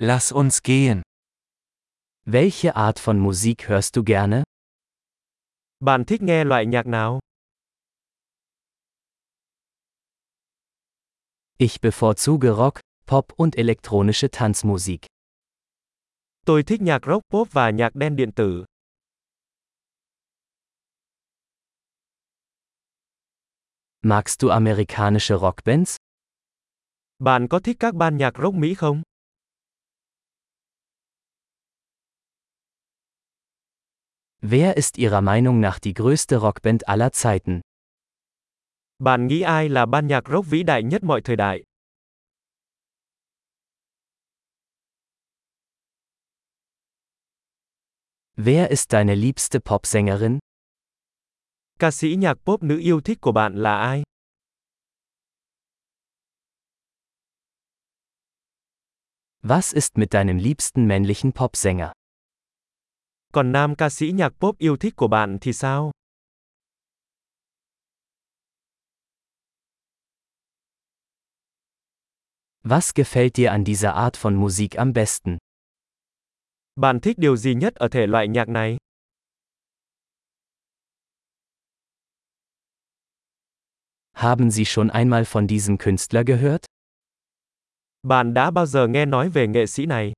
Lass uns gehen. Welche Art von Musik hörst du gerne? Bạn thích nghe loại nhạc nào? Ich bevorzuge Rock, Pop und elektronische Tanzmusik. Tôi thích nhạc rock pop và nhạc đen điện tử. Magst du amerikanische Rockbands? Bạn có thích các ban nhạc rock Mỹ không? Wer ist Ihrer Meinung nach die größte Rockband aller Zeiten? Bạn nghĩ ai là ban nhạc rock vĩ đại nhất mọi thời đại? Wer ist deine liebste Popsängerin? Ca sĩ nhạc pop nữ yêu thích của bạn là ai? Was ist mit deinem liebsten männlichen Popsänger? Còn nam ca sĩ nhạc pop yêu thích của bạn thì sao? Was gefällt dir an dieser Art von Musik am besten? Bạn thích điều gì nhất ở thể loại nhạc này? Haben Sie schon einmal von diesem Künstler gehört? Bạn đã bao giờ nghe nói về nghệ sĩ này?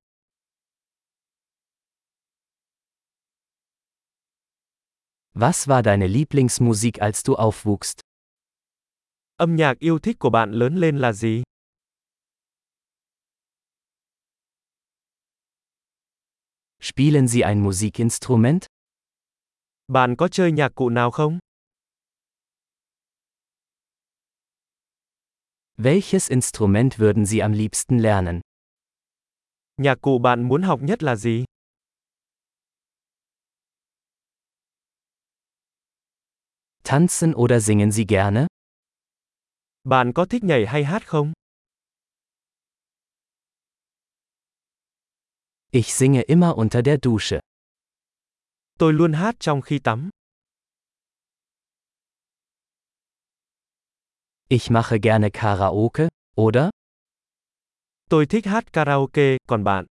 Was war deine Lieblingsmusik als du aufwuchst? Âm nhạc yêu thích của bạn lớn lên là gì? Spielen Sie ein Musikinstrument? Bạn có chơi nhạc cụ nào không? Welches Instrument würden Sie am liebsten lernen? Nhạc cụ bạn muốn học nhất là gì? Tanzen oder singen Sie gerne? Bạn có thích nhảy hay hát không? Ich singe immer unter der Dusche. Tôi luôn hát trong khi tắm. Ich mache gerne Karaoke, oder? Tôi thích hát karaoke, còn bạn?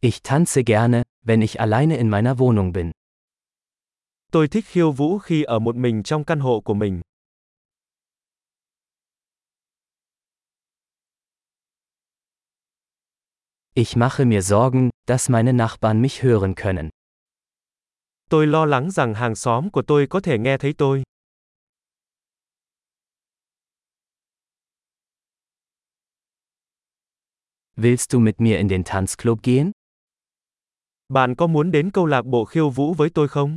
Ich tanze gerne, wenn ich alleine in meiner Wohnung bin. Tôi thích khiêu vũ khi ở một mình trong căn hộ của mình. Ich mache mir Sorgen, dass meine Nachbarn mich hören können. Tôi lo lắng rằng hàng xóm của tôi có thể nghe thấy tôi. Willst du mit mir in den Tanzclub gehen? Bạn có muốn đến câu lạc bộ khiêu vũ với tôi không?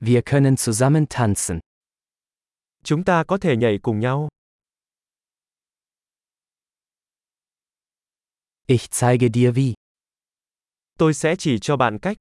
Wir können zusammen tanzen. Chúng ta có thể nhảy cùng nhau. Ich zeige dir wie. Tôi sẽ chỉ cho bạn cách.